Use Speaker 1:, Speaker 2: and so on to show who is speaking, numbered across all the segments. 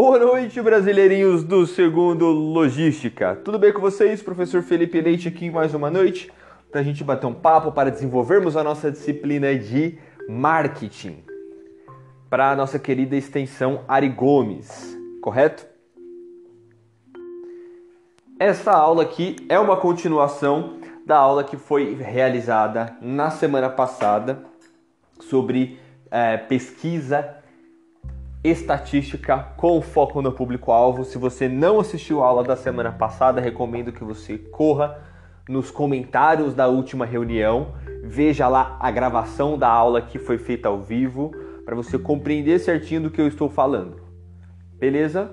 Speaker 1: Boa noite, brasileirinhos do segundo Logística. Tudo bem com vocês? Professor Felipe Leite aqui mais uma noite para a gente bater um papo para desenvolvermos a nossa disciplina de marketing para a nossa querida extensão Ari Gomes, correto? Essa aula aqui é uma continuação da aula que foi realizada na semana passada sobre é, pesquisa estatística com foco no público-alvo. Se você não assistiu a aula da semana passada, recomendo que você corra nos comentários da última reunião, veja lá a gravação da aula que foi feita ao vivo para você compreender certinho do que eu estou falando. Beleza?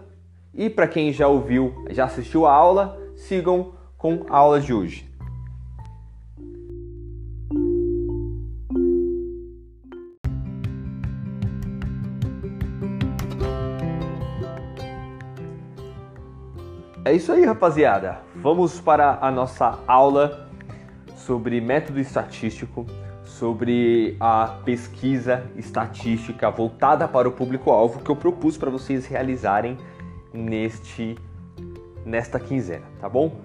Speaker 1: E para quem já ouviu, já assistiu a aula, sigam com a aula de hoje. É isso aí, rapaziada. Vamos para a nossa aula sobre método estatístico, sobre a pesquisa estatística voltada para o público-alvo que eu propus para vocês realizarem neste nesta quinzena, tá bom?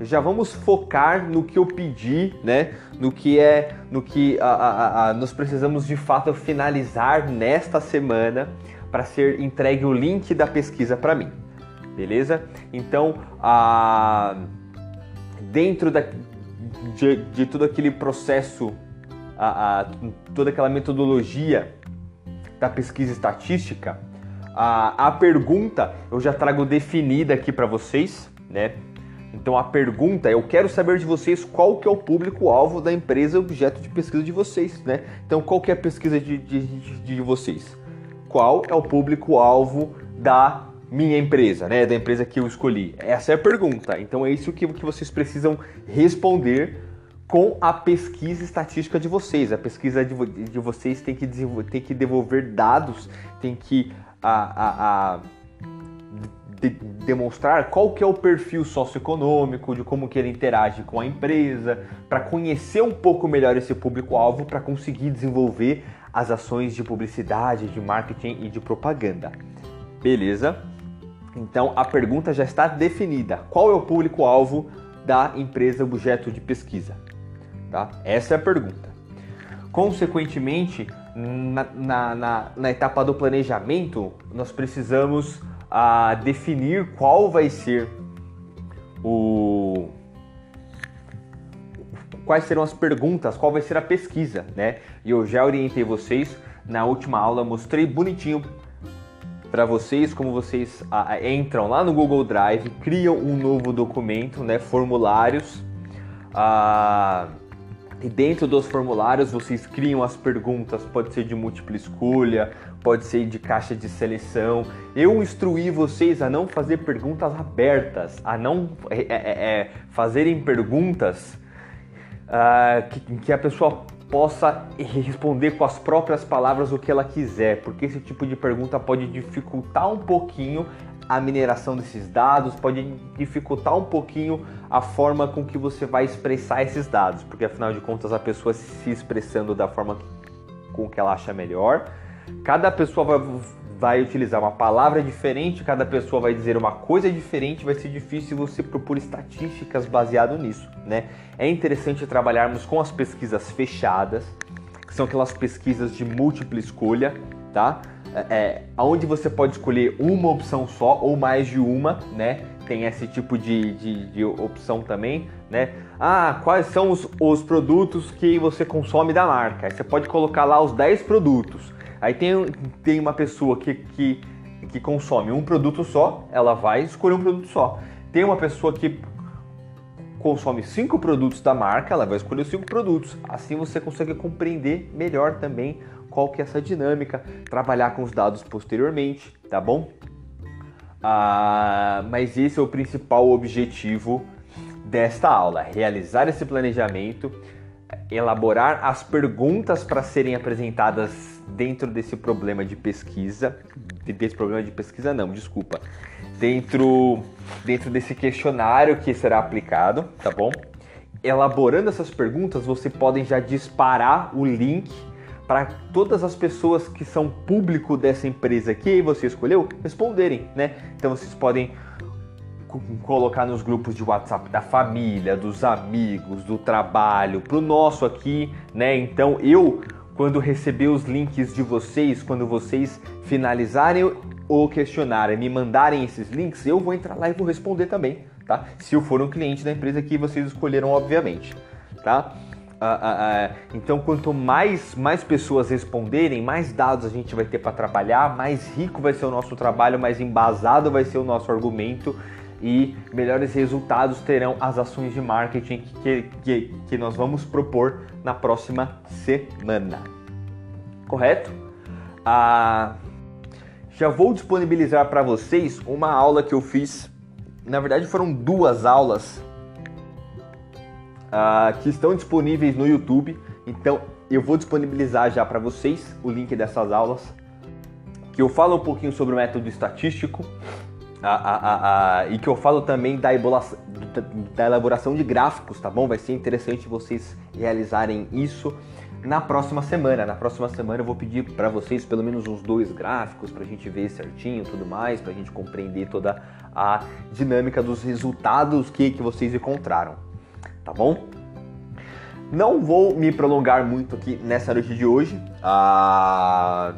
Speaker 1: Já vamos focar no que eu pedi, né? No que é, no que a, a, a, nós precisamos de fato finalizar nesta semana para ser entregue o link da pesquisa para mim beleza? Então, a, dentro da, de, de todo aquele processo, a, a, toda aquela metodologia da pesquisa estatística, a, a pergunta eu já trago definida aqui para vocês, né? Então a pergunta, eu quero saber de vocês qual que é o público-alvo da empresa objeto de pesquisa de vocês, né? Então qual que é a pesquisa de, de, de, de vocês? Qual é o público-alvo da minha empresa, né? Da empresa que eu escolhi? Essa é a pergunta. Então é isso que, que vocês precisam responder com a pesquisa estatística de vocês. A pesquisa de, de vocês tem que, tem que devolver dados, tem que a, a, a de, demonstrar qual que é o perfil socioeconômico, de como que ele interage com a empresa, para conhecer um pouco melhor esse público-alvo, para conseguir desenvolver as ações de publicidade, de marketing e de propaganda. Beleza? Então a pergunta já está definida. Qual é o público-alvo da empresa objeto de pesquisa? Tá? Essa é a pergunta. Consequentemente, na, na, na, na etapa do planejamento, nós precisamos ah, definir qual vai ser o. Quais serão as perguntas, qual vai ser a pesquisa, né? E eu já orientei vocês na última aula, mostrei bonitinho para vocês, como vocês entram lá no Google Drive, criam um novo documento, né, formulários, e dentro dos formulários vocês criam as perguntas, pode ser de múltipla escolha, pode ser de caixa de seleção. Eu instruí vocês a não fazer perguntas abertas, a não é, é, é, fazerem perguntas ah, que, que a pessoa possa responder com as próprias palavras o que ela quiser, porque esse tipo de pergunta pode dificultar um pouquinho a mineração desses dados, pode dificultar um pouquinho a forma com que você vai expressar esses dados, porque afinal de contas a pessoa se expressando da forma com que ela acha melhor, cada pessoa vai, vai utilizar uma palavra diferente, cada pessoa vai dizer uma coisa diferente, vai ser difícil você propor estatísticas baseado nisso, né? É interessante trabalharmos com as pesquisas fechadas, que são aquelas pesquisas de múltipla escolha, tá? É, é onde você pode escolher uma opção só ou mais de uma, né? Tem esse tipo de, de, de opção também, né? Ah, quais são os, os produtos que você consome da marca? Você pode colocar lá os 10 produtos. Aí tem, tem uma pessoa que, que, que consome um produto só, ela vai escolher um produto só. Tem uma pessoa que consome cinco produtos da marca, ela vai escolher cinco produtos. Assim você consegue compreender melhor também qual que é essa dinâmica, trabalhar com os dados posteriormente, tá bom? Ah, mas esse é o principal objetivo desta aula, realizar esse planejamento, elaborar as perguntas para serem apresentadas dentro desse problema de pesquisa, desse problema de pesquisa não, desculpa, dentro, dentro desse questionário que será aplicado, tá bom? Elaborando essas perguntas, você podem já disparar o link para todas as pessoas que são público dessa empresa que você escolheu responderem, né? Então vocês podem colocar nos grupos de WhatsApp da família, dos amigos, do trabalho, pro nosso aqui, né? Então eu quando receber os links de vocês, quando vocês finalizarem o questionário e me mandarem esses links, eu vou entrar lá e vou responder também, tá? Se eu for um cliente da empresa que vocês escolheram, obviamente, tá? Ah, ah, ah, então, quanto mais, mais pessoas responderem, mais dados a gente vai ter para trabalhar, mais rico vai ser o nosso trabalho, mais embasado vai ser o nosso argumento e melhores resultados terão as ações de marketing que, que, que nós vamos propor na próxima semana. Correto? Ah, já vou disponibilizar para vocês uma aula que eu fiz. Na verdade, foram duas aulas uh, que estão disponíveis no YouTube. Então eu vou disponibilizar já para vocês o link dessas aulas, que eu falo um pouquinho sobre o método estatístico e que eu falo também da, da elaboração de gráficos, tá bom? Vai ser interessante vocês realizarem isso na próxima semana. Na próxima semana eu vou pedir para vocês pelo menos uns dois gráficos para a gente ver certinho tudo mais, para a gente compreender toda a dinâmica dos resultados que, que vocês encontraram tá bom? Não vou me prolongar muito aqui nessa noite de hoje. Ah,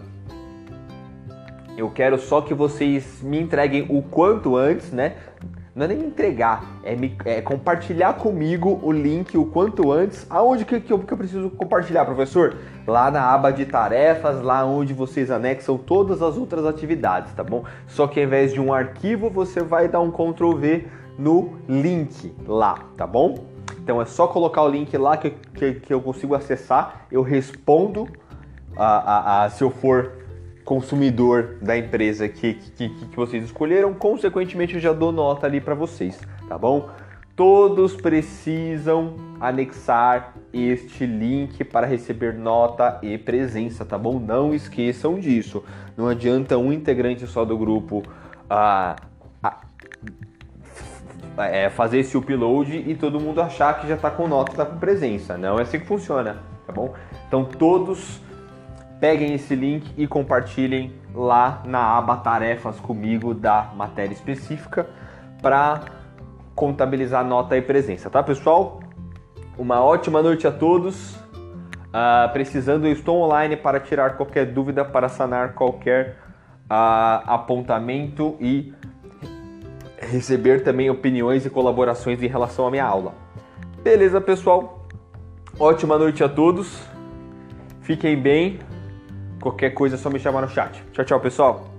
Speaker 1: eu quero só que vocês me entreguem o quanto antes, né? Não é nem entregar, é, me, é compartilhar comigo o link o quanto antes. Aonde que, que, eu, que eu preciso compartilhar, professor? Lá na aba de tarefas, lá onde vocês anexam todas as outras atividades, tá bom? Só que ao invés de um arquivo, você vai dar um Ctrl V no link lá, tá bom? Então é só colocar o link lá que, que, que eu consigo acessar, eu respondo a, a, a, se eu for consumidor da empresa que, que, que vocês escolheram, consequentemente eu já dou nota ali para vocês, tá bom? Todos precisam anexar este link para receber nota e presença, tá bom? Não esqueçam disso. Não adianta um integrante só do grupo ah, é, fazer esse upload e todo mundo achar que já está com nota, está com presença. Não é assim que funciona, tá bom? Então todos peguem esse link e compartilhem lá na aba tarefas comigo da matéria específica para contabilizar nota e presença, tá pessoal? Uma ótima noite a todos. Uh, precisando, eu estou online para tirar qualquer dúvida, para sanar qualquer uh, apontamento e receber também opiniões e colaborações em relação à minha aula. Beleza, pessoal? Ótima noite a todos. Fiquem bem. Qualquer coisa é só me chamar no chat. Tchau, tchau, pessoal.